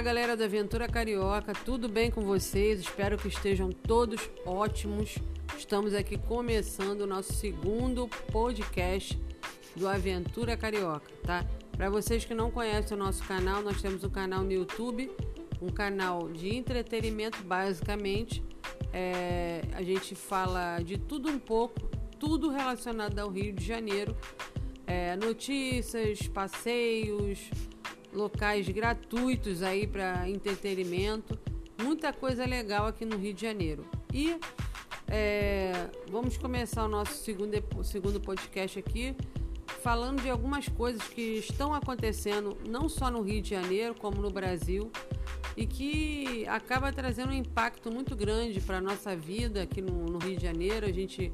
Olá, galera da Aventura Carioca, tudo bem com vocês? Espero que estejam todos ótimos. Estamos aqui começando o nosso segundo podcast do Aventura Carioca, tá? Para vocês que não conhecem o nosso canal, nós temos um canal no YouTube, um canal de entretenimento, basicamente. É, a gente fala de tudo um pouco, tudo relacionado ao Rio de Janeiro. É, notícias, passeios, locais gratuitos aí para entretenimento, muita coisa legal aqui no Rio de Janeiro. E é, vamos começar o nosso segundo, segundo podcast aqui falando de algumas coisas que estão acontecendo não só no Rio de Janeiro, como no Brasil, e que acaba trazendo um impacto muito grande para a nossa vida aqui no, no Rio de Janeiro. A gente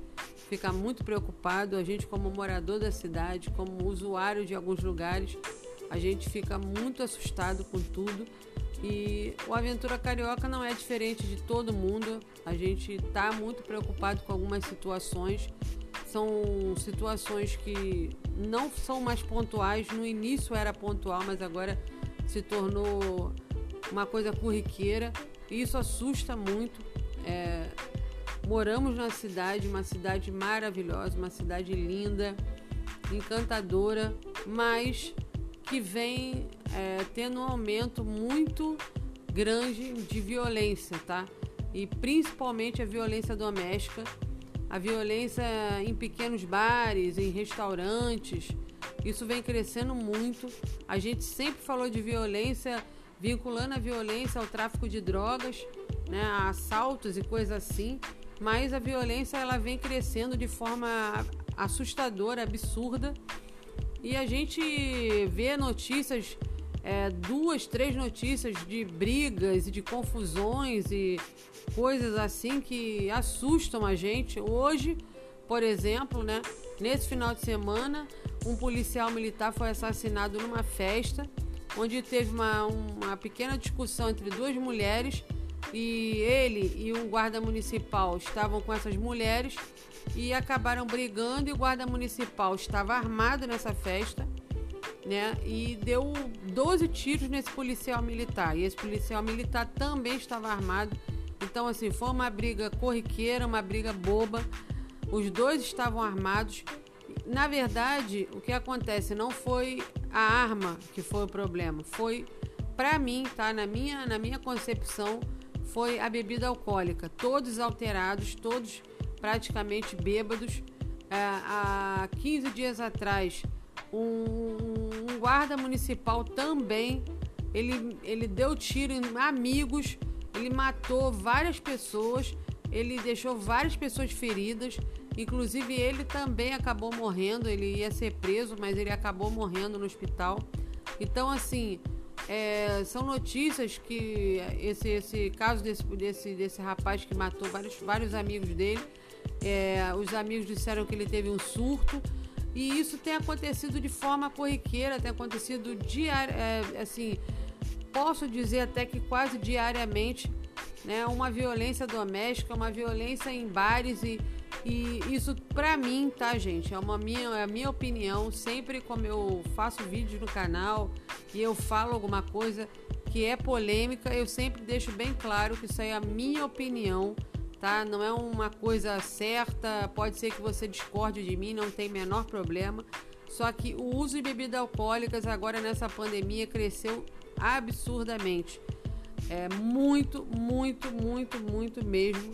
fica muito preocupado, a gente, como morador da cidade, como usuário de alguns lugares, a gente fica muito assustado com tudo. E o Aventura Carioca não é diferente de todo mundo. A gente está muito preocupado com algumas situações. São situações que não são mais pontuais. No início era pontual, mas agora se tornou uma coisa corriqueira. E isso assusta muito. É... moramos na cidade, uma cidade maravilhosa, uma cidade linda, encantadora, mas que vem é, tendo um aumento muito grande de violência, tá? E principalmente a violência doméstica, a violência em pequenos bares, em restaurantes. Isso vem crescendo muito. A gente sempre falou de violência, vinculando a violência ao tráfico de drogas, né, a assaltos e coisas assim. Mas a violência ela vem crescendo de forma assustadora, absurda e a gente vê notícias, é, duas, três notícias de brigas e de confusões e coisas assim que assustam a gente. Hoje, por exemplo, né, nesse final de semana, um policial militar foi assassinado numa festa onde teve uma, uma pequena discussão entre duas mulheres e ele e um guarda municipal estavam com essas mulheres e acabaram brigando e o guarda municipal estava armado nessa festa, né? E deu 12 tiros nesse policial militar. E esse policial militar também estava armado. Então, assim, foi uma briga corriqueira, uma briga boba. Os dois estavam armados. Na verdade, o que acontece não foi a arma que foi o problema, foi para mim, tá? Na minha, na minha concepção, foi a bebida alcoólica. Todos alterados, todos praticamente bêbados. É, há 15 dias atrás, um, um, guarda municipal também ele, ele deu tiro em amigos, ele matou várias pessoas, ele deixou várias pessoas feridas. Inclusive, ele também acabou morrendo. Ele ia ser preso, mas ele acabou morrendo no hospital. Então, assim, é, são notícias que esse, esse caso desse, desse, desse rapaz que matou vários, vários amigos dele é, os amigos disseram que ele teve um surto. E isso tem acontecido de forma corriqueira, tem acontecido diário, é, assim, posso dizer até que quase diariamente, né? Uma violência doméstica, uma violência em bares e, e isso para mim, tá, gente? É uma minha, é a minha opinião. Sempre como eu faço vídeos no canal e eu falo alguma coisa que é polêmica, eu sempre deixo bem claro que isso aí é a minha opinião tá? Não é uma coisa certa, pode ser que você discorde de mim, não tem menor problema. Só que o uso de bebidas alcoólicas agora nessa pandemia cresceu absurdamente. É muito, muito, muito, muito mesmo.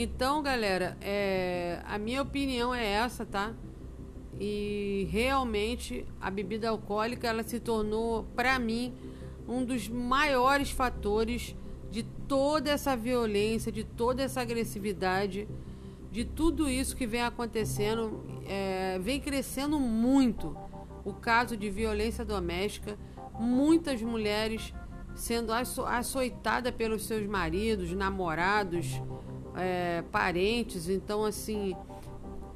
Então, galera, é, a minha opinião é essa, tá? E realmente a bebida alcoólica ela se tornou, para mim, um dos maiores fatores de toda essa violência, de toda essa agressividade, de tudo isso que vem acontecendo, é, vem crescendo muito o caso de violência doméstica, muitas mulheres sendo açoitadas pelos seus maridos, namorados, é, parentes. Então, assim,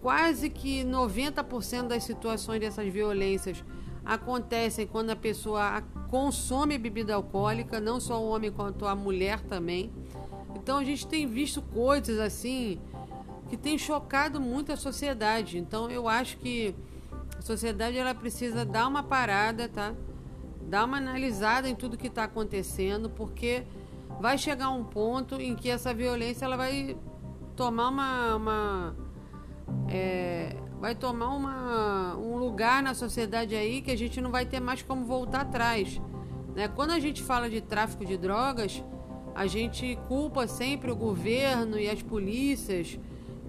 quase que 90% das situações dessas violências acontecem quando a pessoa consome bebida alcoólica, não só o homem quanto a mulher também. Então a gente tem visto coisas assim que tem chocado muito a sociedade. Então eu acho que a sociedade ela precisa dar uma parada, tá? Dar uma analisada em tudo que está acontecendo, porque vai chegar um ponto em que essa violência ela vai tomar uma, uma é, vai tomar uma, um lugar na sociedade aí que a gente não vai ter mais como voltar atrás. Né? Quando a gente fala de tráfico de drogas, a gente culpa sempre o governo e as polícias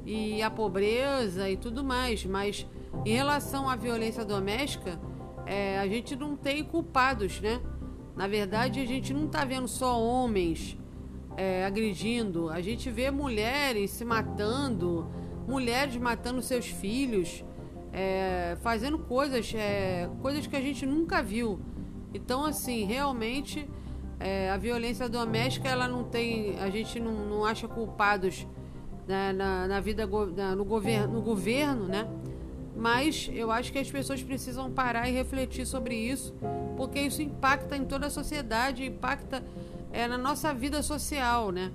e a pobreza e tudo mais, mas em relação à violência doméstica, é, a gente não tem culpados, né? Na verdade, a gente não está vendo só homens é, agredindo, a gente vê mulheres se matando, mulheres matando seus filhos, é, fazendo coisas, é, coisas que a gente nunca viu. Então, assim, realmente é, a violência doméstica ela não tem, a gente não, não acha culpados né, na, na, vida na, no, governo, no governo, né? Mas eu acho que as pessoas precisam parar e refletir sobre isso, porque isso impacta em toda a sociedade, impacta é, na nossa vida social, né?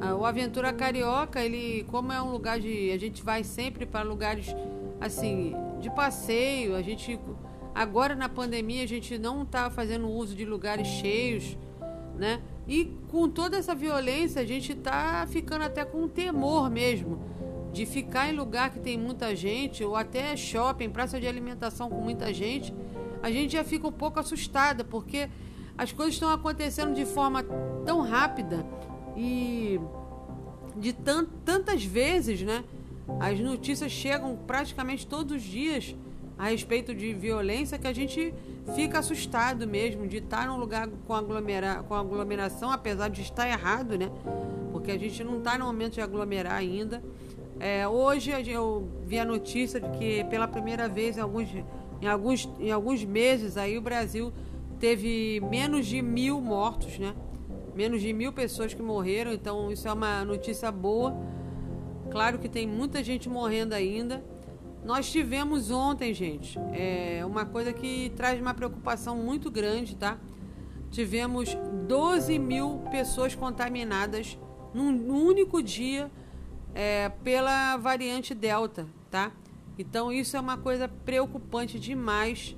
Ah, o Aventura Carioca, ele, como é um lugar de. A gente vai sempre para lugares assim, de passeio, a gente. Agora na pandemia a gente não está fazendo uso de lugares cheios, né? E com toda essa violência a gente está ficando até com temor mesmo de ficar em lugar que tem muita gente, ou até shopping, praça de alimentação com muita gente, a gente já fica um pouco assustada, porque as coisas estão acontecendo de forma tão rápida e de tant, tantas vezes, né? As notícias chegam praticamente todos os dias a respeito de violência que a gente fica assustado mesmo de estar num lugar com, aglomera, com aglomeração, apesar de estar errado, né? Porque a gente não está no momento de aglomerar ainda. É, hoje eu vi a notícia de que pela primeira vez em alguns, em alguns, em alguns meses aí o Brasil teve menos de mil mortos, né? menos de mil pessoas que morreram, então isso é uma notícia boa. Claro que tem muita gente morrendo ainda. Nós tivemos ontem, gente, é uma coisa que traz uma preocupação muito grande, tá? Tivemos 12 mil pessoas contaminadas num, único dia é, pela variante Delta, tá? Então isso é uma coisa preocupante demais,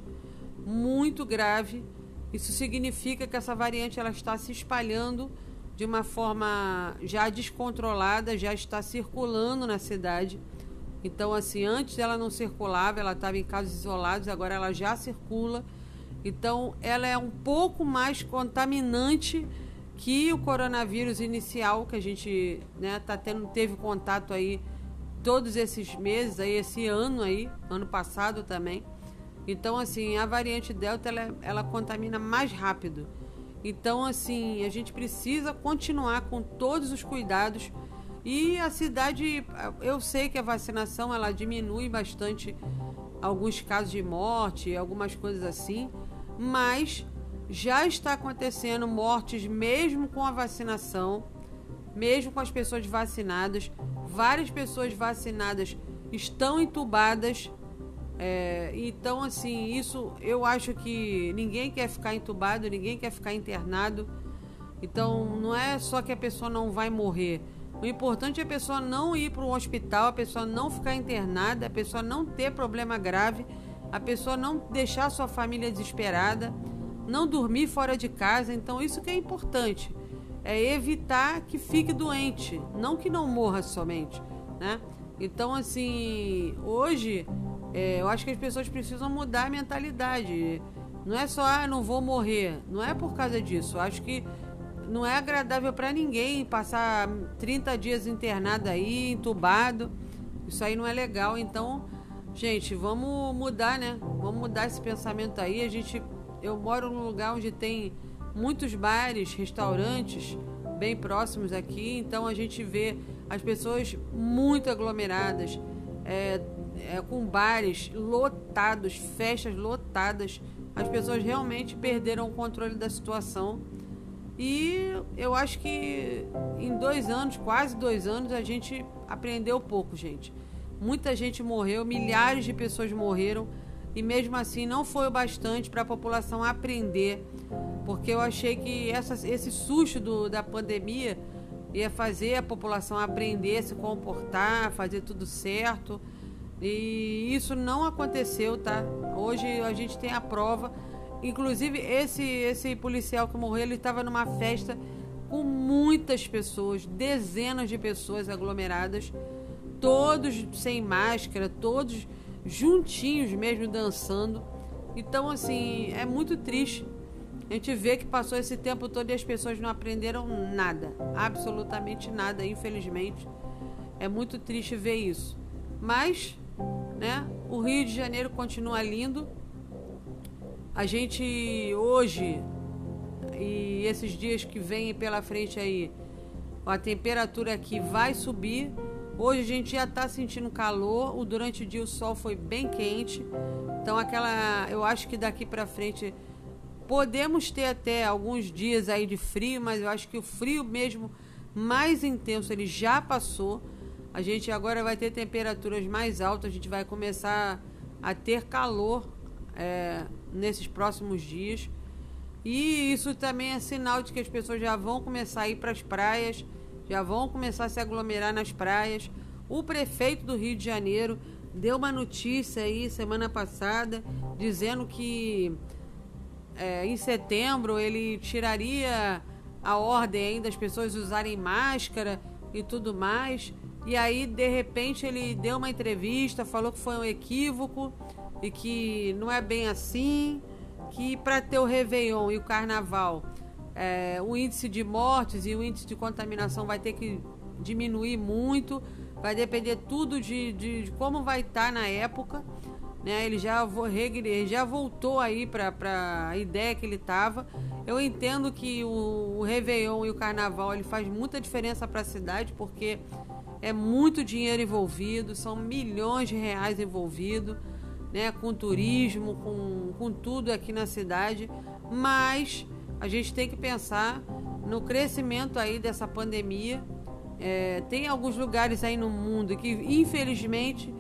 muito grave. Isso significa que essa variante ela está se espalhando de uma forma já descontrolada, já está circulando na cidade. Então, assim, antes ela não circulava, ela estava em casos isolados, agora ela já circula. Então, ela é um pouco mais contaminante que o coronavírus inicial que a gente né, tá tendo, teve contato aí todos esses meses, aí, esse ano aí, ano passado também. Então, assim, a variante Delta ela, ela contamina mais rápido. Então, assim, a gente precisa continuar com todos os cuidados. E a cidade, eu sei que a vacinação ela diminui bastante alguns casos de morte, algumas coisas assim, mas já está acontecendo mortes mesmo com a vacinação, mesmo com as pessoas vacinadas. Várias pessoas vacinadas estão entubadas é, então, assim, isso eu acho que ninguém quer ficar entubado, ninguém quer ficar internado. Então, não é só que a pessoa não vai morrer. O importante é a pessoa não ir para um hospital, a pessoa não ficar internada, a pessoa não ter problema grave, a pessoa não deixar sua família desesperada, não dormir fora de casa. Então, isso que é importante. É evitar que fique doente, não que não morra somente, né? Então, assim, hoje é, eu acho que as pessoas precisam mudar a mentalidade. Não é só, ah, não vou morrer. Não é por causa disso. Eu acho que não é agradável para ninguém passar 30 dias internado aí, entubado. Isso aí não é legal. Então, gente, vamos mudar, né? Vamos mudar esse pensamento aí. A gente, eu moro num lugar onde tem muitos bares, restaurantes bem próximos aqui. Então a gente vê as pessoas muito aglomeradas. É, é, com bares lotados, festas lotadas. As pessoas realmente perderam o controle da situação. E eu acho que em dois anos, quase dois anos, a gente aprendeu pouco, gente. Muita gente morreu, milhares de pessoas morreram e mesmo assim não foi o bastante para a população aprender, porque eu achei que essa, esse susto do, da pandemia ia fazer a população aprender, se comportar, fazer tudo certo. E isso não aconteceu, tá? Hoje a gente tem a prova. Inclusive, esse, esse policial que morreu, ele estava numa festa com muitas pessoas, dezenas de pessoas aglomeradas, todos sem máscara, todos juntinhos mesmo dançando. Então, assim, é muito triste. A gente vê que passou esse tempo todo e as pessoas não aprenderam nada, absolutamente nada, infelizmente. É muito triste ver isso. Mas, né, o Rio de Janeiro continua lindo. A gente hoje e esses dias que vêm pela frente aí, a temperatura aqui vai subir. Hoje a gente já está sentindo calor, o durante o dia o sol foi bem quente. Então aquela, eu acho que daqui para frente podemos ter até alguns dias aí de frio, mas eu acho que o frio mesmo mais intenso ele já passou. A gente agora vai ter temperaturas mais altas, a gente vai começar a ter calor é, nesses próximos dias. E isso também é sinal de que as pessoas já vão começar a ir para as praias, já vão começar a se aglomerar nas praias. O prefeito do Rio de Janeiro deu uma notícia aí semana passada dizendo que é, em setembro ele tiraria a ordem das pessoas usarem máscara e tudo mais. E aí, de repente, ele deu uma entrevista, falou que foi um equívoco e que não é bem assim que para ter o Réveillon e o Carnaval, é, o índice de mortes e o índice de contaminação vai ter que diminuir muito, vai depender tudo de, de, de como vai estar tá na época. Né? Ele já, ele já voltou aí para a ideia que ele estava. Eu entendo que o, o Réveillon e o Carnaval ele faz muita diferença para a cidade, porque é muito dinheiro envolvido, são milhões de reais envolvidos né, com turismo, com, com tudo aqui na cidade, mas a gente tem que pensar no crescimento aí dessa pandemia. É, tem alguns lugares aí no mundo que, infelizmente,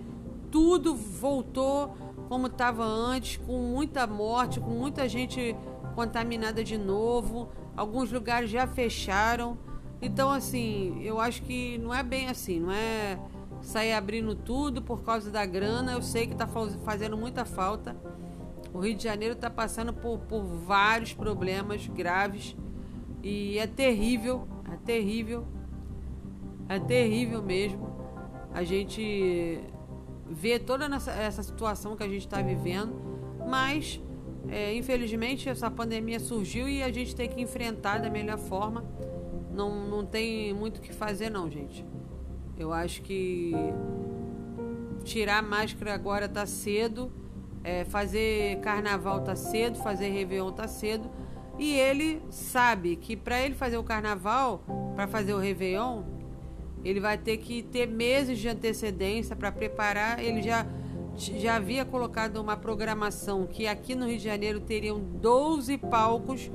tudo voltou como estava antes, com muita morte, com muita gente contaminada de novo. Alguns lugares já fecharam. Então, assim, eu acho que não é bem assim, não é sair abrindo tudo por causa da grana. Eu sei que está fazendo muita falta. O Rio de Janeiro está passando por, por vários problemas graves e é terrível, é terrível, é terrível mesmo. A gente vê toda essa, situação que a gente está vivendo, mas é, infelizmente essa pandemia surgiu e a gente tem que enfrentar da melhor forma. Não, não tem muito o que fazer, não, gente. Eu acho que tirar a máscara agora tá cedo, é, fazer carnaval tá cedo, fazer Réveillon tá cedo. E ele sabe que para ele fazer o carnaval, para fazer o Réveillon, ele vai ter que ter meses de antecedência para preparar. Ele já, já havia colocado uma programação que aqui no Rio de Janeiro teriam 12 palcos,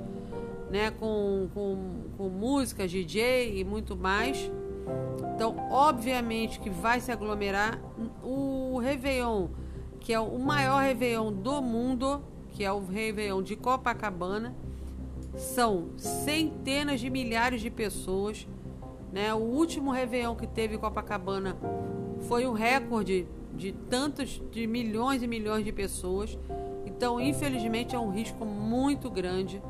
né, com, com, com música, DJ e muito mais. Então, obviamente que vai se aglomerar o Réveillon, que é o maior Réveillon do mundo, que é o Réveillon de Copacabana. São centenas de milhares de pessoas. Né? O último Réveillon que teve Copacabana foi um recorde de tantos, de milhões e milhões de pessoas. Então, infelizmente, é um risco muito grande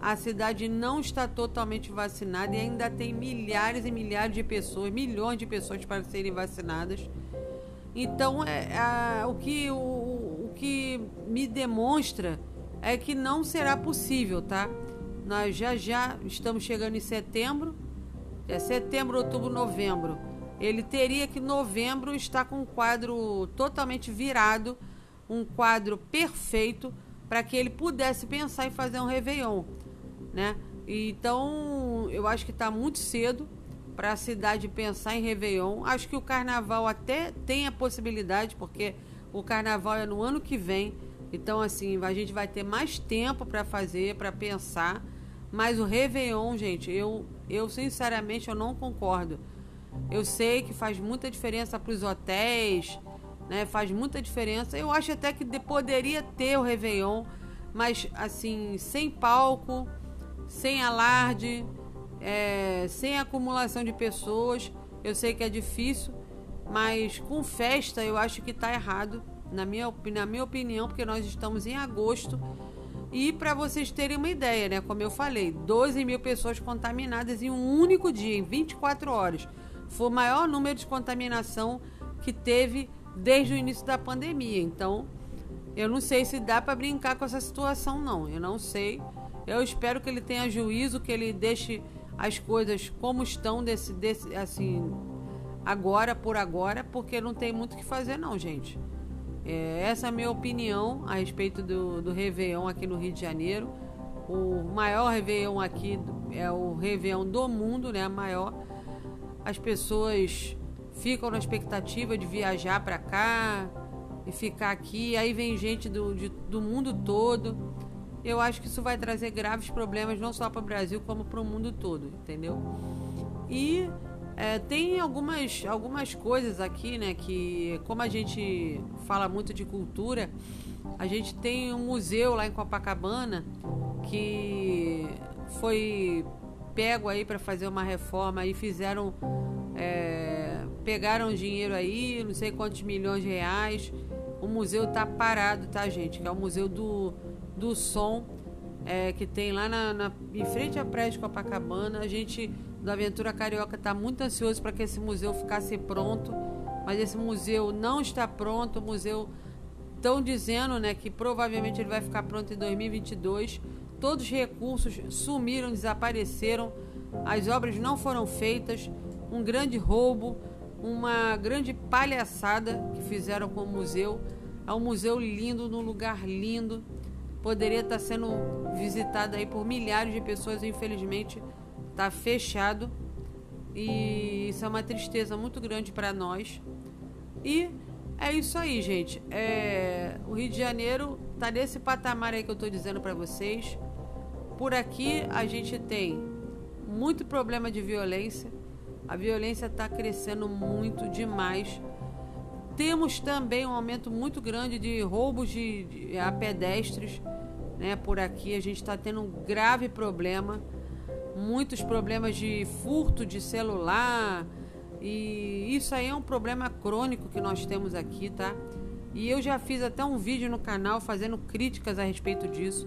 a cidade não está totalmente vacinada e ainda tem milhares e milhares de pessoas, milhões de pessoas para serem vacinadas. Então, é, o, que, o, o que me demonstra é que não será possível, tá? Nós já já estamos chegando em setembro, é setembro, outubro, novembro. Ele teria que novembro estar com um quadro totalmente virado, um quadro perfeito para que ele pudesse pensar em fazer um Réveillon né? Então, eu acho que está muito cedo para a cidade pensar em Réveillon. Acho que o carnaval até tem a possibilidade, porque o carnaval é no ano que vem. Então, assim, a gente vai ter mais tempo para fazer, para pensar. Mas o Réveillon, gente, eu, eu sinceramente eu não concordo. Eu sei que faz muita diferença para os hotéis, né? Faz muita diferença. Eu acho até que poderia ter o Réveillon, mas assim, sem palco, sem alarde, é, sem acumulação de pessoas. Eu sei que é difícil, mas com festa eu acho que está errado, na minha, na minha opinião, porque nós estamos em agosto. E para vocês terem uma ideia, né? Como eu falei, 12 mil pessoas contaminadas em um único dia, em 24 horas. Foi o maior número de contaminação que teve desde o início da pandemia. Então, eu não sei se dá para brincar com essa situação, não. Eu não sei. Eu espero que ele tenha juízo, que ele deixe as coisas como estão desse, desse assim agora por agora, porque não tem muito o que fazer, não, gente. É, essa é a minha opinião a respeito do, do Réveillon aqui no Rio de Janeiro. O maior Réveillon aqui é o Réveillon do mundo, né? Maior. As pessoas ficam na expectativa de viajar para cá e ficar aqui. Aí vem gente do, de, do mundo todo. Eu acho que isso vai trazer graves problemas não só para o Brasil como para o mundo todo, entendeu? E é, tem algumas, algumas coisas aqui, né? Que como a gente fala muito de cultura, a gente tem um museu lá em Copacabana que foi pego aí para fazer uma reforma e fizeram é, pegaram dinheiro aí, não sei quantos milhões de reais. O museu tá parado, tá, gente? Que é o museu do, do som é, que tem lá na, na, em frente à praia de Copacabana. A gente do Aventura Carioca está muito ansioso para que esse museu ficasse pronto, mas esse museu não está pronto. O museu estão dizendo, né, que provavelmente ele vai ficar pronto em 2022. Todos os recursos sumiram, desapareceram. As obras não foram feitas. Um grande roubo, uma grande palhaçada que fizeram com o museu. É um museu lindo, num lugar lindo. Poderia estar sendo visitado aí por milhares de pessoas, infelizmente Tá fechado e isso é uma tristeza muito grande para nós. E é isso aí, gente. É, o Rio de Janeiro tá nesse patamar aí que eu tô dizendo para vocês. Por aqui a gente tem muito problema de violência. A violência está crescendo muito demais. Temos também um aumento muito grande de roubos de, de a pedestres, né? Por aqui a gente está tendo um grave problema muitos problemas de furto de celular. E isso aí é um problema crônico que nós temos aqui, tá? E eu já fiz até um vídeo no canal fazendo críticas a respeito disso,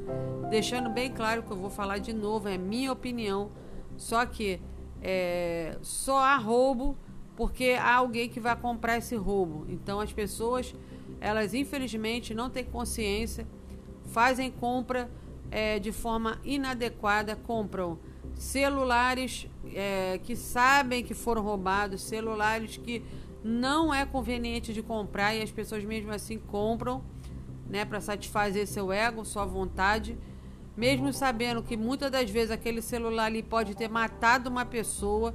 deixando bem claro que eu vou falar de novo, é minha opinião. Só que é, só há roubo porque há alguém que vai comprar esse roubo. Então as pessoas, elas infelizmente não têm consciência, fazem compra é, de forma inadequada, compram celulares é, que sabem que foram roubados, celulares que não é conveniente de comprar e as pessoas mesmo assim compram, né, para satisfazer seu ego, sua vontade, mesmo sabendo que muitas das vezes aquele celular ali pode ter matado uma pessoa,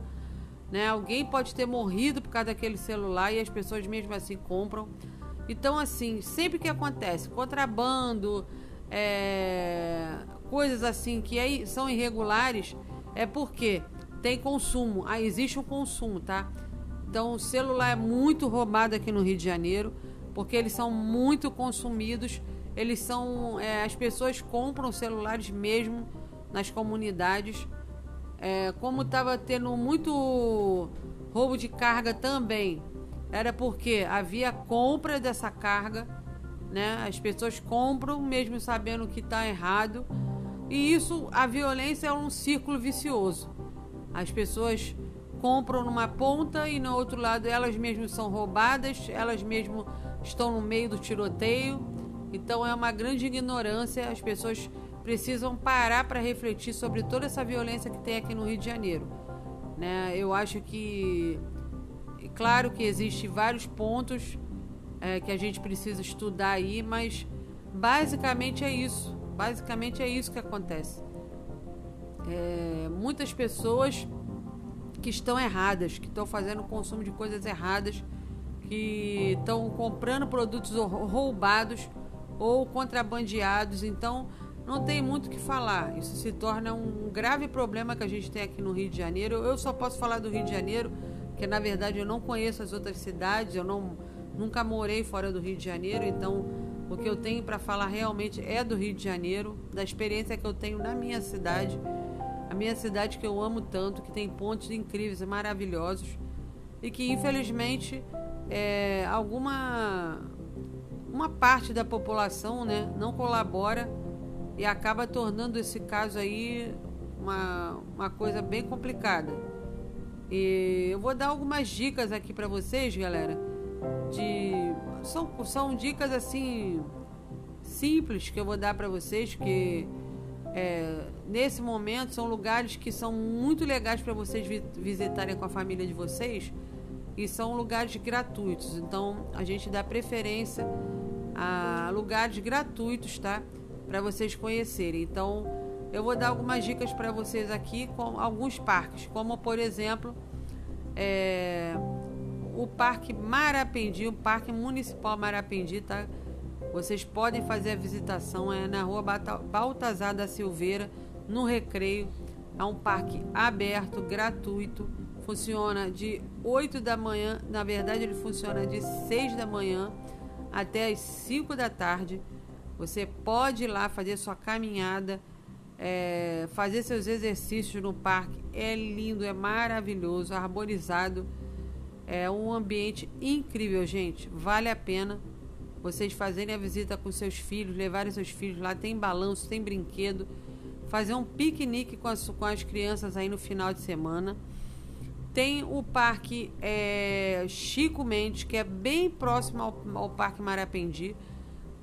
né? Alguém pode ter morrido por causa daquele celular e as pessoas mesmo assim compram. Então, assim, sempre que acontece contrabando, é, coisas assim que são irregulares, é porque tem consumo, ah, existe um consumo, tá? Então o celular é muito roubado aqui no Rio de Janeiro, porque eles são muito consumidos, eles são. É, as pessoas compram celulares mesmo nas comunidades. É, como estava tendo muito roubo de carga também, era porque havia compra dessa carga, né? As pessoas compram mesmo sabendo que está errado e isso, a violência é um círculo vicioso. As pessoas compram numa ponta e no outro lado elas mesmas são roubadas, elas mesmas estão no meio do tiroteio. Então é uma grande ignorância. As pessoas precisam parar para refletir sobre toda essa violência que tem aqui no Rio de Janeiro. Né? Eu acho que, claro que existe vários pontos é, que a gente precisa estudar aí, mas basicamente é isso. Basicamente é isso que acontece. É, muitas pessoas que estão erradas, que estão fazendo consumo de coisas erradas, que estão comprando produtos roubados ou contrabandeados. Então, não tem muito o que falar. Isso se torna um grave problema que a gente tem aqui no Rio de Janeiro. Eu só posso falar do Rio de Janeiro, que na verdade eu não conheço as outras cidades, eu não, Nunca morei fora do Rio de Janeiro, então o que eu tenho para falar realmente é do Rio de Janeiro, da experiência que eu tenho na minha cidade, a minha cidade que eu amo tanto, que tem pontos incríveis e maravilhosos e que infelizmente é, alguma uma parte da população né, não colabora e acaba tornando esse caso aí uma, uma coisa bem complicada. E eu vou dar algumas dicas aqui para vocês, galera. De são, são dicas assim simples que eu vou dar para vocês que é, nesse momento são lugares que são muito legais para vocês vi visitarem com a família de vocês e são lugares gratuitos. Então a gente dá preferência a lugares gratuitos, tá? Para vocês conhecerem. Então eu vou dar algumas dicas para vocês aqui com alguns parques, como por exemplo é, o Parque Marapendi, o Parque Municipal Marapendi, tá? Vocês podem fazer a visitação, é na rua Baltazar da Silveira, no Recreio. É um parque aberto, gratuito funciona de 8 da manhã, na verdade ele funciona de 6 da manhã até as 5 da tarde. Você pode ir lá fazer sua caminhada, é, fazer seus exercícios no parque. É lindo, é maravilhoso, arborizado. É um ambiente incrível, gente. Vale a pena vocês fazerem a visita com seus filhos, levarem seus filhos lá. Tem balanço, tem brinquedo. Fazer um piquenique com as, com as crianças aí no final de semana. Tem o Parque é, Chico Mendes, que é bem próximo ao, ao Parque Marapendi.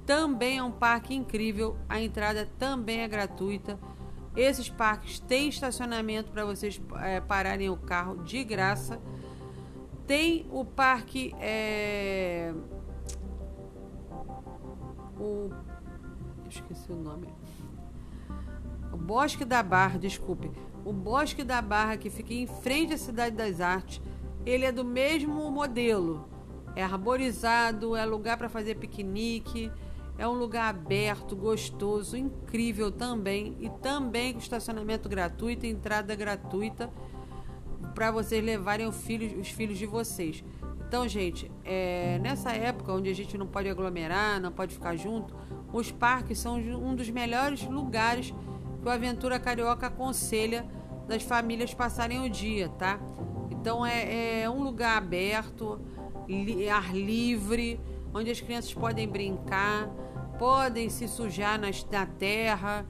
Também é um parque incrível. A entrada também é gratuita. Esses parques têm estacionamento para vocês é, pararem o carro de graça. Tem o parque. É, o. Esqueci o nome. O Bosque da Barra, desculpe. O Bosque da Barra, que fica em frente à Cidade das Artes, ele é do mesmo modelo. É arborizado, é lugar para fazer piquenique, é um lugar aberto, gostoso, incrível também. E também com estacionamento gratuito, entrada gratuita para vocês levarem os filhos, os filhos de vocês. Então, gente, é, nessa época onde a gente não pode aglomerar, não pode ficar junto, os parques são um dos melhores lugares que o Aventura Carioca aconselha das famílias passarem o dia, tá? Então é, é um lugar aberto, ar livre, onde as crianças podem brincar, podem se sujar na terra,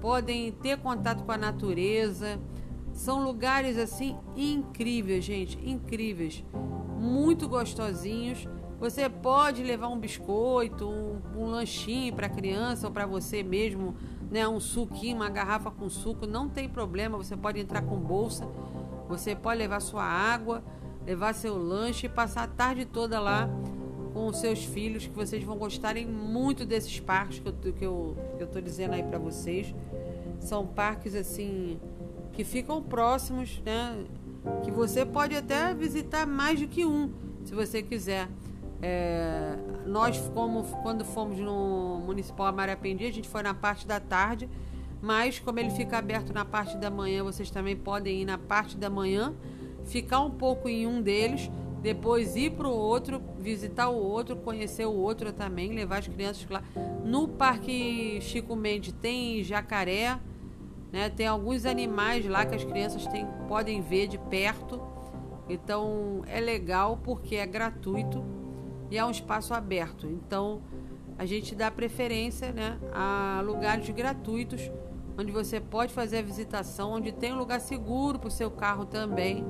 podem ter contato com a natureza. São lugares assim incríveis, gente, incríveis, muito gostosinhos. Você pode levar um biscoito, um, um lanchinho para a criança ou para você mesmo né, um suquinho, uma garrafa com suco, não tem problema, você pode entrar com bolsa, você pode levar sua água, levar seu lanche e passar a tarde toda lá com seus filhos, que vocês vão gostarem muito desses parques que eu, que eu, que eu tô dizendo aí para vocês. São parques assim que ficam próximos, né? Que você pode até visitar mais do que um, se você quiser. É, nós, como quando fomos no Municipal Amarapendi, a gente foi na parte da tarde, mas como ele fica aberto na parte da manhã, vocês também podem ir na parte da manhã, ficar um pouco em um deles, depois ir para o outro, visitar o outro, conhecer o outro também, levar as crianças lá. No Parque Chico Mendes tem jacaré, né? Tem alguns animais lá que as crianças têm, podem ver de perto. Então é legal porque é gratuito e é um espaço aberto. Então, a gente dá preferência né, a lugares gratuitos, onde você pode fazer a visitação, onde tem um lugar seguro para o seu carro também.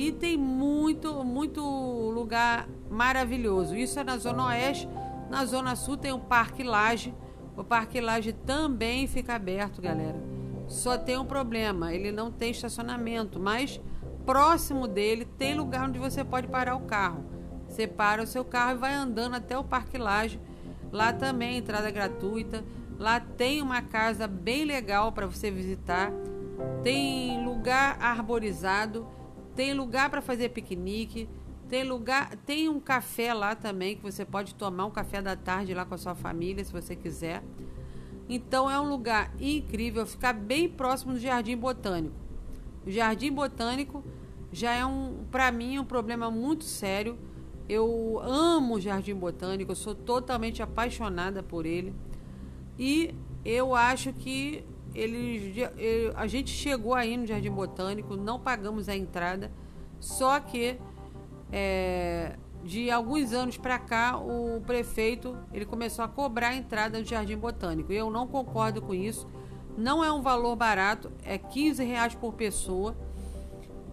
E tem muito, muito lugar maravilhoso. Isso é na Zona Oeste. Na Zona Sul tem o Parque Laje. O Parque Laje também fica aberto, galera. Só tem um problema, ele não tem estacionamento, mas próximo dele tem lugar onde você pode parar o carro. Você para o seu carro e vai andando até o Parque Laje. Lá também entrada gratuita. Lá tem uma casa bem legal para você visitar. Tem lugar arborizado, tem lugar para fazer piquenique, tem lugar, tem um café lá também que você pode tomar um café da tarde lá com a sua família, se você quiser. Então é um lugar incrível, ficar bem próximo do Jardim Botânico. O Jardim Botânico já é um, para mim, um problema muito sério Eu amo o Jardim Botânico, eu sou totalmente apaixonada por ele. E eu acho que ele, a gente chegou aí no Jardim Botânico, não pagamos a entrada, só que é, de alguns anos para cá o prefeito ele começou a cobrar a entrada no Jardim Botânico. Eu não concordo com isso. Não é um valor barato, é 15 reais por pessoa.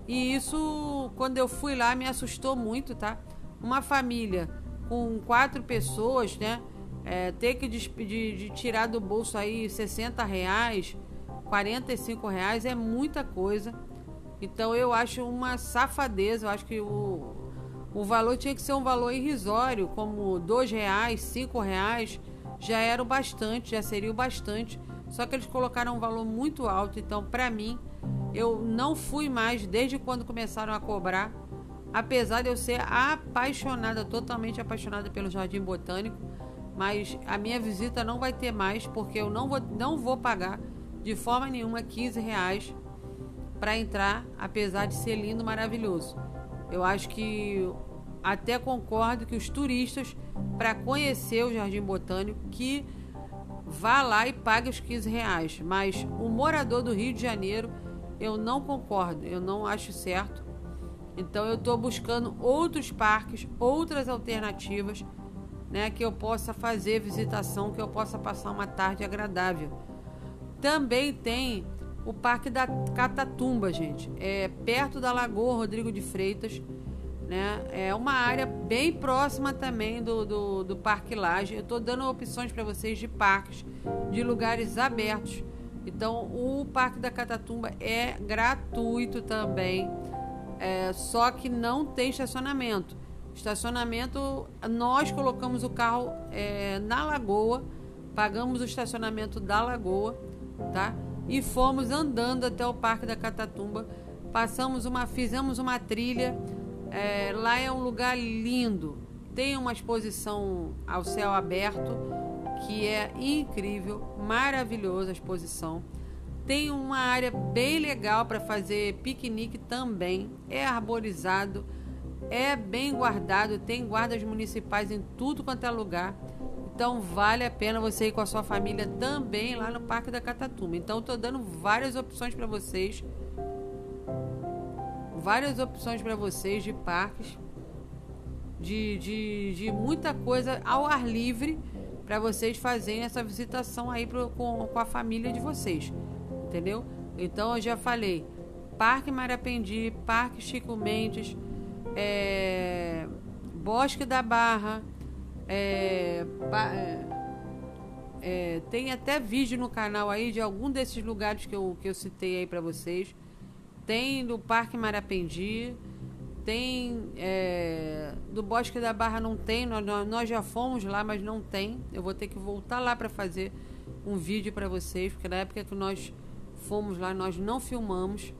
E isso, quando eu fui lá, me assustou muito, tá? Uma família com quatro pessoas, né? É, ter que de, tirar do bolso aí 60 reais, 45 reais é muita coisa. Então eu acho uma safadeza, eu acho que o, o valor tinha que ser um valor irrisório, como dois reais, cinco reais, já era o bastante, já seria o bastante. Só que eles colocaram um valor muito alto, então para mim eu não fui mais desde quando começaram a cobrar, apesar de eu ser apaixonada, totalmente apaixonada pelo Jardim Botânico, mas a minha visita não vai ter mais porque eu não vou, não vou pagar de forma nenhuma 15 reais para entrar, apesar de ser lindo, maravilhoso. Eu acho que até concordo que os turistas, para conhecer o Jardim Botânico, que vá lá e pague os 15 reais. Mas o morador do Rio de Janeiro, eu não concordo, eu não acho certo. Então eu estou buscando outros parques, outras alternativas, né, que eu possa fazer visitação, que eu possa passar uma tarde agradável. Também tem o Parque da Catatumba, gente. É perto da Lagoa Rodrigo de Freitas. Né? É uma área bem próxima também do, do, do Parque Laje. Eu estou dando opções para vocês de parques, de lugares abertos. Então, o Parque da Catatumba é gratuito também, é, só que não tem estacionamento. Estacionamento, nós colocamos o carro é, na lagoa, pagamos o estacionamento da lagoa, tá? e fomos andando até o Parque da Catatumba. Passamos uma, fizemos uma trilha. É, lá é um lugar lindo. Tem uma exposição ao céu aberto que é incrível, maravilhosa a exposição. Tem uma área bem legal para fazer piquenique também. É arborizado, é bem guardado, tem guardas municipais em tudo quanto é lugar. Então vale a pena você ir com a sua família também lá no Parque da Catatumba. Então estou dando várias opções para vocês. Várias opções para vocês de parques. De, de, de muita coisa ao ar livre para vocês fazerem essa visitação aí pro, com, com a família de vocês. Entendeu? Então eu já falei. Parque Marapendi, Parque Chico Mendes, é, Bosque da Barra, é, é, é, tem até vídeo no canal aí de algum desses lugares que eu, que eu citei aí para vocês. Tem do Parque Marapendi, tem é, do Bosque da Barra não tem, nós, nós já fomos lá, mas não tem. Eu vou ter que voltar lá para fazer um vídeo para vocês, porque na época que nós fomos lá nós não filmamos.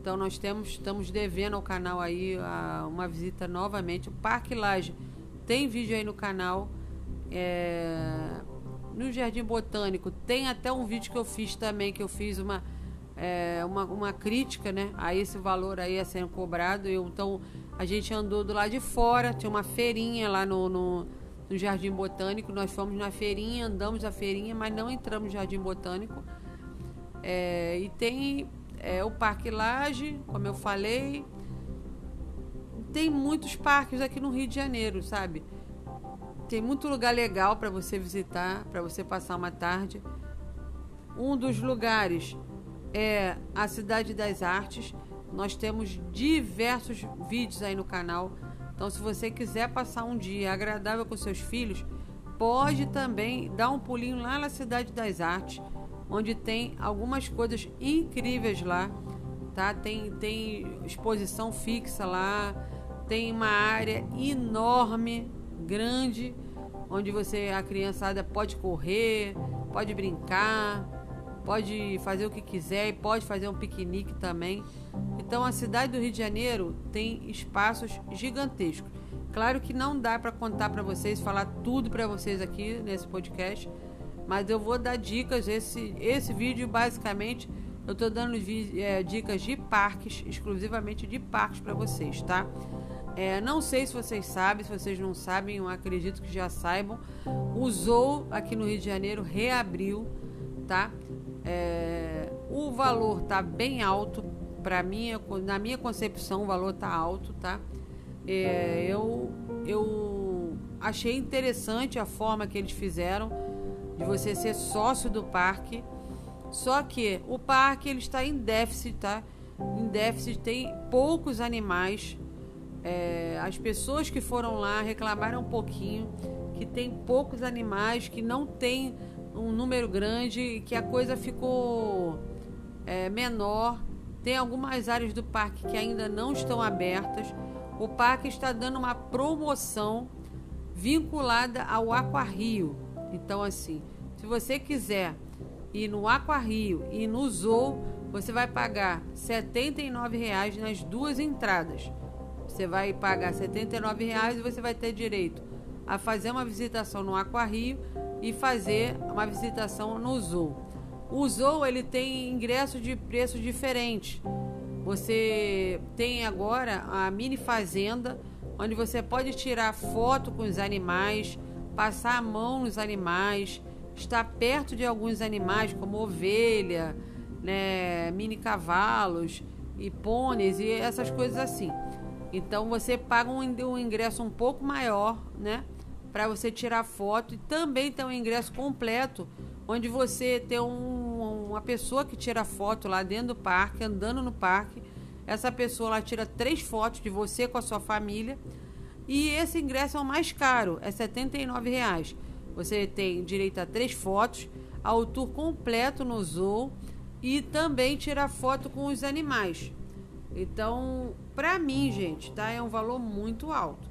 Então nós temos, estamos devendo ao canal aí a, uma visita novamente. O Parque Laje tem vídeo aí no canal. É, no Jardim Botânico tem até um vídeo que eu fiz também, que eu fiz uma, é, uma, uma, crítica né, a esse valor aí a sendo cobrado. Eu, então a gente andou do lado de fora, tinha uma feirinha lá no, no, no Jardim Botânico. Nós fomos na feirinha, andamos a feirinha, mas não entramos no Jardim Botânico. É, e tem é, o Parque Laje, como eu falei tem muitos parques aqui no Rio de Janeiro, sabe? Tem muito lugar legal para você visitar, para você passar uma tarde. Um dos lugares é a Cidade das Artes. Nós temos diversos vídeos aí no canal. Então, se você quiser passar um dia agradável com seus filhos, pode também dar um pulinho lá na Cidade das Artes, onde tem algumas coisas incríveis lá, tá? Tem, tem exposição fixa lá, tem uma área enorme, grande, onde você a criançada pode correr, pode brincar, pode fazer o que quiser e pode fazer um piquenique também. Então a cidade do Rio de Janeiro tem espaços gigantescos. Claro que não dá para contar para vocês, falar tudo para vocês aqui nesse podcast, mas eu vou dar dicas. Esse, esse vídeo, basicamente, eu estou dando é, dicas de parques, exclusivamente de parques para vocês, tá? É, não sei se vocês sabem, se vocês não sabem, eu acredito que já saibam. O Zoo aqui no Rio de Janeiro reabriu, tá? É, o valor tá bem alto para mim, na minha concepção, o valor tá alto, tá? É, eu, eu achei interessante a forma que eles fizeram de você ser sócio do parque. Só que o parque ele está em déficit, tá? Em déficit tem poucos animais. É, as pessoas que foram lá reclamaram um pouquinho que tem poucos animais, que não tem um número grande que a coisa ficou é, menor. Tem algumas áreas do parque que ainda não estão abertas. O parque está dando uma promoção vinculada ao Aquarrio. Então, assim, se você quiser ir no Aquarrio e no Zoo, você vai pagar R$ 79,00 nas duas entradas. Você vai pagar R$ 79,00 e você vai ter direito a fazer uma visitação no Aquarrio e fazer uma visitação no Zoo. O Zoo ele tem ingressos de preços diferentes. Você tem agora a mini fazenda, onde você pode tirar foto com os animais, passar a mão nos animais, estar perto de alguns animais como ovelha, né, mini cavalos e pôneis e essas coisas assim. Então você paga um, ingresso um pouco maior, né, para você tirar foto e também tem um ingresso completo onde você tem um, uma pessoa que tira foto lá dentro do parque, andando no parque. Essa pessoa lá tira três fotos de você com a sua família. E esse ingresso é o mais caro, é R$ reais. Você tem direito a três fotos, ao tour completo no zoo e também tirar foto com os animais. Então, para mim, gente, tá? É um valor muito alto.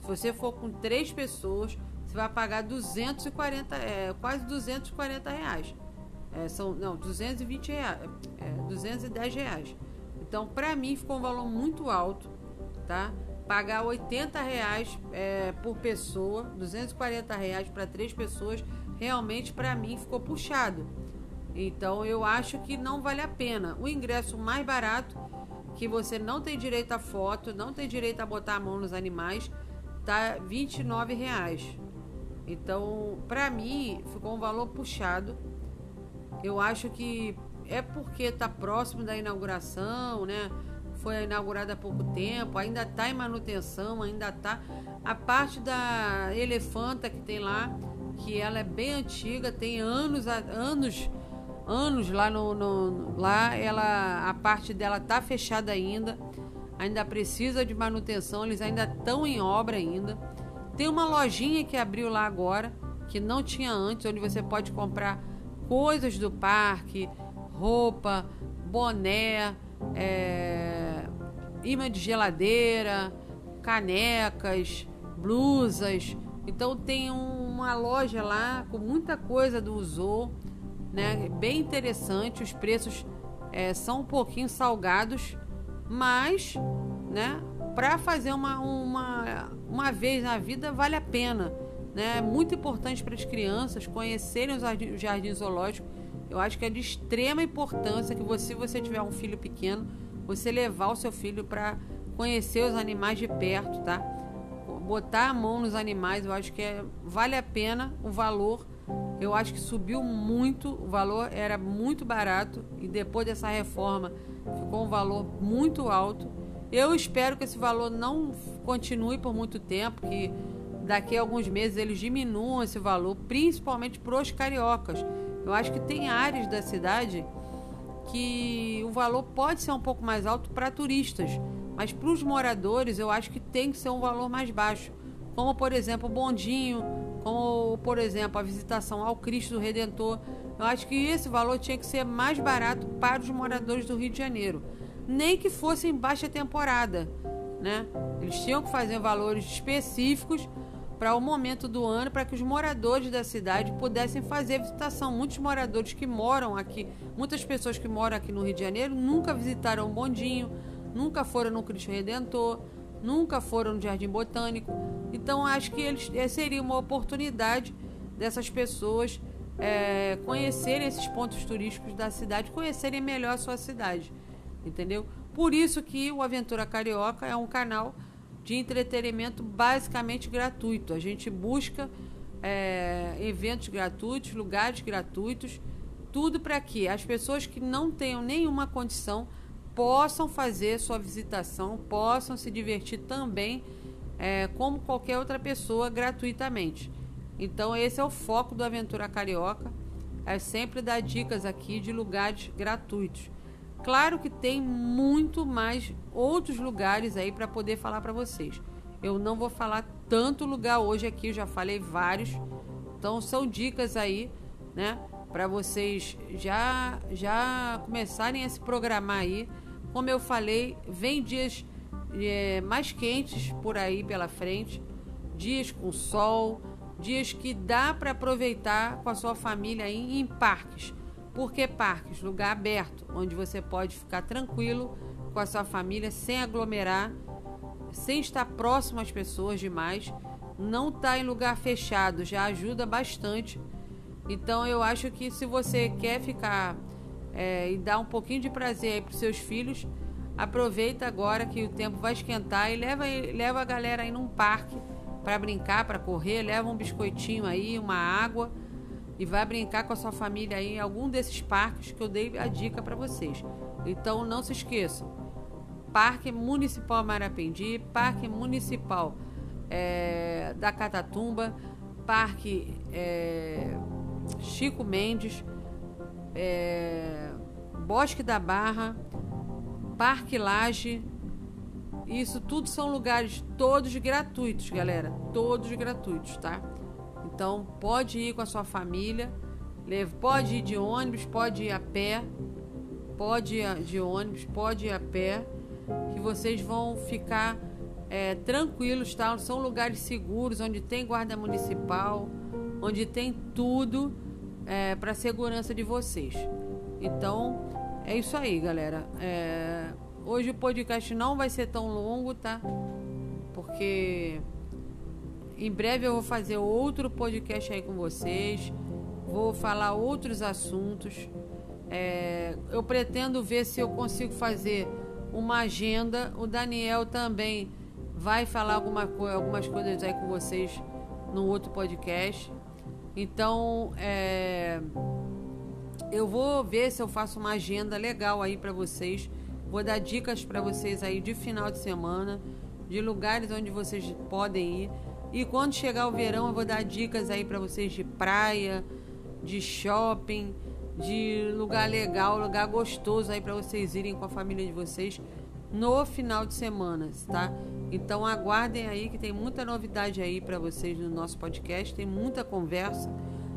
Se você for com três pessoas, você vai pagar 240, é, quase 240 reais. É, são, não, 220 reais, é, 210 reais. Então, para mim, ficou um valor muito alto, tá? Pagar 80 reais é, por pessoa, 240 reais para três pessoas, realmente para mim ficou puxado. Então, eu acho que não vale a pena. O ingresso mais barato, que você não tem direito a foto, não tem direito a botar a mão nos animais, tá 29 reais. Então, para mim, ficou um valor puxado. Eu acho que é porque está próximo da inauguração, né? Foi inaugurada há pouco tempo, ainda está em manutenção, ainda está. A parte da elefanta que tem lá, que ela é bem antiga, tem anos, anos, anos lá no, no lá, ela, a parte dela está fechada ainda, ainda precisa de manutenção, eles ainda estão em obra ainda. Tem uma lojinha que abriu lá agora, que não tinha antes, onde você pode comprar coisas do parque, roupa, boné, é, imã de geladeira, canecas, blusas. Então tem uma loja lá com muita coisa do Zoo, né? Bem interessante. Os preços é, são um pouquinho salgados, mas, né? para fazer uma, uma, uma vez na vida vale a pena. Né? É muito importante para as crianças conhecerem o jardim zoológico. Eu acho que é de extrema importância que você, se você tiver um filho pequeno, você levar o seu filho para conhecer os animais de perto, tá? Botar a mão nos animais, eu acho que é, vale a pena o valor. Eu acho que subiu muito, o valor era muito barato e depois dessa reforma ficou um valor muito alto. Eu espero que esse valor não continue por muito tempo, que daqui a alguns meses eles diminuam esse valor, principalmente para os cariocas. Eu acho que tem áreas da cidade que o valor pode ser um pouco mais alto para turistas, mas para os moradores eu acho que tem que ser um valor mais baixo, como por exemplo o bondinho, como por exemplo a visitação ao Cristo Redentor. Eu acho que esse valor tinha que ser mais barato para os moradores do Rio de Janeiro nem que fosse em baixa temporada, né? Eles tinham que fazer valores específicos para o momento do ano para que os moradores da cidade pudessem fazer visitação. Muitos moradores que moram aqui, muitas pessoas que moram aqui no Rio de Janeiro nunca visitaram o Bondinho, nunca foram no Cristo Redentor, nunca foram no Jardim Botânico. Então acho que eles eh, seria uma oportunidade dessas pessoas é, conhecerem esses pontos turísticos da cidade, conhecerem melhor a sua cidade entendeu? Por isso que o Aventura Carioca é um canal de entretenimento basicamente gratuito. A gente busca é, eventos gratuitos, lugares gratuitos, tudo para que as pessoas que não tenham nenhuma condição possam fazer sua visitação, possam se divertir também, é, como qualquer outra pessoa, gratuitamente. Então, esse é o foco do Aventura Carioca. É sempre dar dicas aqui de lugares gratuitos. Claro que tem muito mais outros lugares aí para poder falar para vocês. Eu não vou falar tanto lugar hoje aqui, já falei vários. Então são dicas aí, né, para vocês já já começarem a se programar aí. Como eu falei, vem dias é, mais quentes por aí pela frente, dias com sol, dias que dá para aproveitar com a sua família aí em parques por que parques? Lugar aberto, onde você pode ficar tranquilo com a sua família, sem aglomerar, sem estar próximo às pessoas demais. Não tá em lugar fechado, já ajuda bastante. Então eu acho que se você quer ficar é, e dar um pouquinho de prazer aí para seus filhos, aproveita agora que o tempo vai esquentar e leva, leva a galera aí num parque para brincar, para correr, leva um biscoitinho aí, uma água e vai brincar com a sua família aí em algum desses parques que eu dei a dica para vocês. Então não se esqueçam: Parque Municipal Marapendi, Parque Municipal é, da Catatumba, Parque é, Chico Mendes, é, Bosque da Barra, Parque Laje. Isso tudo são lugares todos gratuitos, galera. Todos gratuitos, tá? Então, pode ir com a sua família, pode ir de ônibus, pode ir a pé, pode ir de ônibus, pode ir a pé, que vocês vão ficar é, tranquilos, tá? São lugares seguros, onde tem guarda municipal, onde tem tudo é, para segurança de vocês. Então, é isso aí, galera. É, hoje o podcast não vai ser tão longo, tá? Porque em breve eu vou fazer outro podcast aí com vocês. Vou falar outros assuntos. É, eu pretendo ver se eu consigo fazer uma agenda. O Daniel também vai falar alguma, algumas coisas aí com vocês no outro podcast. Então, é, eu vou ver se eu faço uma agenda legal aí para vocês. Vou dar dicas para vocês aí de final de semana, de lugares onde vocês podem ir. E quando chegar o verão, eu vou dar dicas aí para vocês de praia, de shopping, de lugar legal, lugar gostoso aí para vocês irem com a família de vocês no final de semana, tá? Então aguardem aí que tem muita novidade aí para vocês no nosso podcast, tem muita conversa.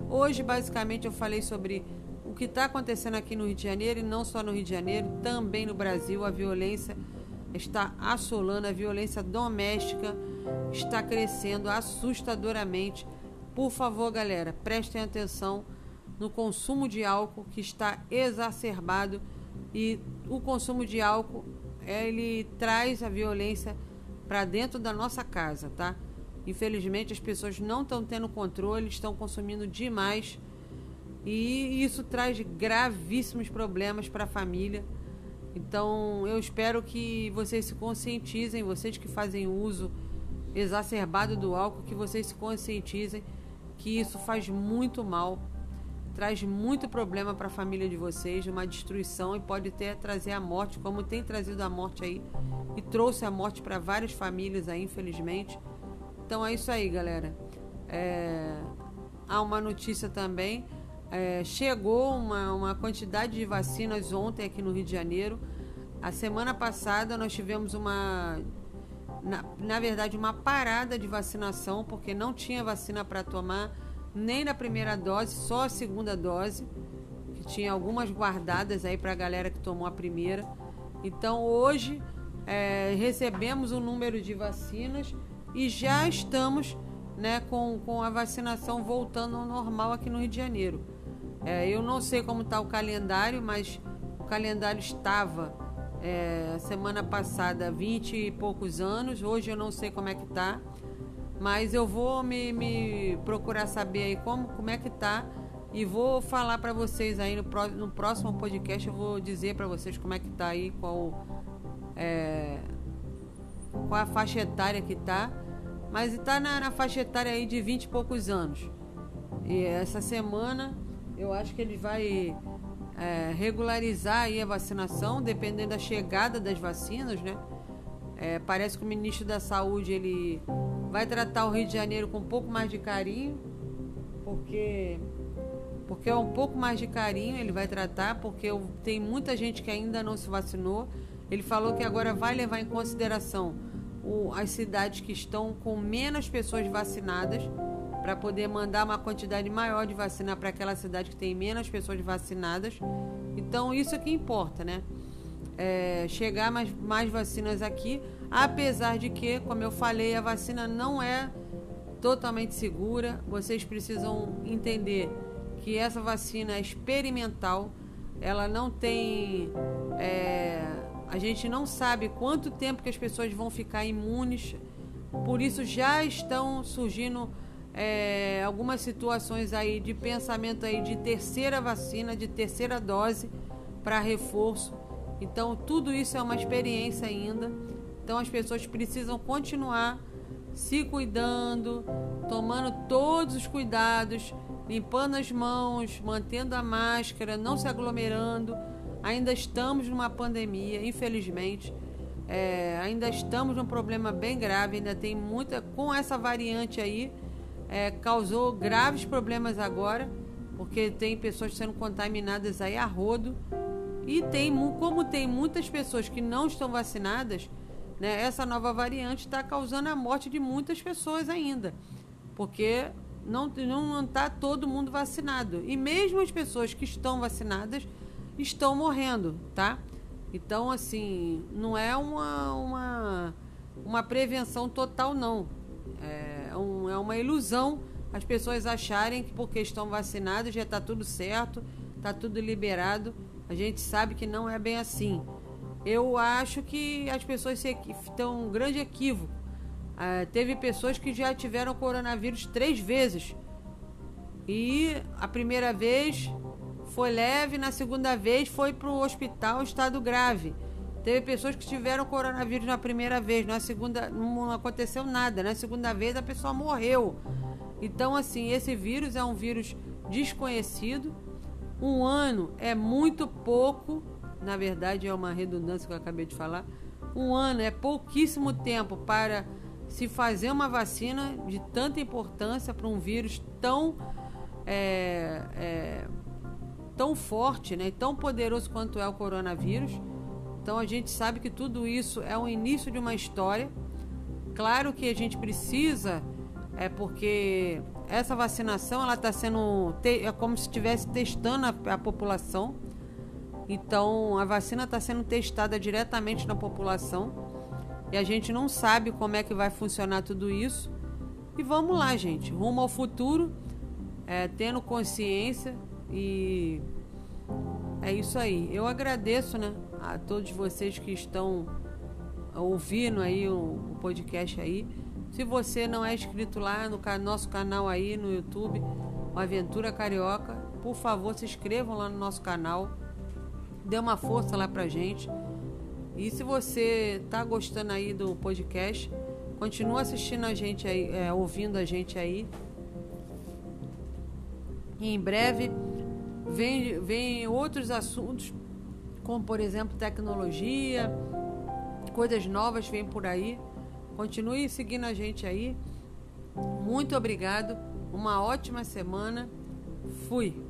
Hoje basicamente eu falei sobre o que está acontecendo aqui no Rio de Janeiro e não só no Rio de Janeiro, também no Brasil a violência está assolando a violência doméstica está crescendo assustadoramente. Por favor, galera, prestem atenção no consumo de álcool que está exacerbado e o consumo de álcool ele traz a violência para dentro da nossa casa, tá? Infelizmente as pessoas não estão tendo controle, estão consumindo demais e isso traz gravíssimos problemas para a família. Então eu espero que vocês se conscientizem, vocês que fazem uso exacerbado do álcool, que vocês se conscientizem que isso faz muito mal, traz muito problema para a família de vocês, uma destruição e pode até trazer a morte, como tem trazido a morte aí e trouxe a morte para várias famílias aí, infelizmente. Então é isso aí, galera. É... Há uma notícia também. É... chegou uma, uma quantidade de vacinas ontem aqui no Rio de Janeiro. A semana passada nós tivemos uma na, na verdade, uma parada de vacinação, porque não tinha vacina para tomar nem na primeira dose, só a segunda dose, que tinha algumas guardadas aí para a galera que tomou a primeira. Então, hoje é, recebemos o um número de vacinas e já estamos né, com, com a vacinação voltando ao normal aqui no Rio de Janeiro. É, eu não sei como está o calendário, mas o calendário estava é, semana passada 20 e poucos anos, hoje eu não sei como é que tá, mas eu vou me, me procurar saber aí como, como é que tá. E vou falar para vocês aí no, no próximo podcast, eu vou dizer para vocês como é que tá aí, qual é, qual a faixa etária que tá, mas está na, na, faixa etária aí de 20 e poucos anos. E essa semana eu acho que ele vai é, regularizar aí a vacinação, dependendo da chegada das vacinas, né? É, parece que o ministro da Saúde ele vai tratar o Rio de Janeiro com um pouco mais de carinho, porque porque é um pouco mais de carinho ele vai tratar, porque tem muita gente que ainda não se vacinou. Ele falou que agora vai levar em consideração o, as cidades que estão com menos pessoas vacinadas para poder mandar uma quantidade maior de vacina para aquela cidade que tem menos pessoas vacinadas. Então isso é que importa, né? É, chegar mais, mais vacinas aqui, apesar de que, como eu falei, a vacina não é totalmente segura. Vocês precisam entender que essa vacina é experimental, ela não tem. É, a gente não sabe quanto tempo que as pessoas vão ficar imunes, por isso já estão surgindo é, algumas situações aí de pensamento aí de terceira vacina, de terceira dose para reforço. Então tudo isso é uma experiência ainda. Então as pessoas precisam continuar se cuidando, tomando todos os cuidados, limpando as mãos, mantendo a máscara, não se aglomerando. Ainda estamos numa pandemia, infelizmente. É, ainda estamos num problema bem grave, ainda tem muita. Com essa variante aí, é, causou graves problemas agora, porque tem pessoas sendo contaminadas aí a rodo. E tem, como tem muitas pessoas que não estão vacinadas, né, essa nova variante está causando a morte de muitas pessoas ainda. Porque não não está todo mundo vacinado. E mesmo as pessoas que estão vacinadas estão morrendo, tá? Então, assim, não é uma, uma, uma prevenção total, não. É, um, é uma ilusão as pessoas acharem que porque estão vacinadas já está tudo certo, está tudo liberado. A gente sabe que não é bem assim. Eu acho que as pessoas estão um grande equívoco Uh, teve pessoas que já tiveram coronavírus três vezes. E a primeira vez foi leve, na segunda vez foi para o hospital estado grave. Teve pessoas que tiveram coronavírus na primeira vez, na segunda não aconteceu nada, na segunda vez a pessoa morreu. Então, assim, esse vírus é um vírus desconhecido. Um ano é muito pouco, na verdade é uma redundância que eu acabei de falar. Um ano é pouquíssimo tempo para se fazer uma vacina de tanta importância para um vírus tão é, é, tão forte, né, tão poderoso quanto é o coronavírus. Então a gente sabe que tudo isso é o início de uma história. Claro que a gente precisa, é porque essa vacinação ela está sendo é como se estivesse testando a, a população. Então a vacina está sendo testada diretamente na população e a gente não sabe como é que vai funcionar tudo isso. E vamos lá, gente, rumo ao futuro, é, tendo consciência e é isso aí. Eu agradeço, né, a todos vocês que estão ouvindo aí o, o podcast aí. Se você não é inscrito lá no nosso canal aí no YouTube, Aventura Carioca, por favor, se inscrevam lá no nosso canal. Dê uma força lá pra gente. E se você está gostando aí do podcast, continua assistindo a gente aí, é, ouvindo a gente aí. E em breve vem, vem outros assuntos, como por exemplo tecnologia, coisas novas vêm por aí. Continue seguindo a gente aí. Muito obrigado. Uma ótima semana. Fui.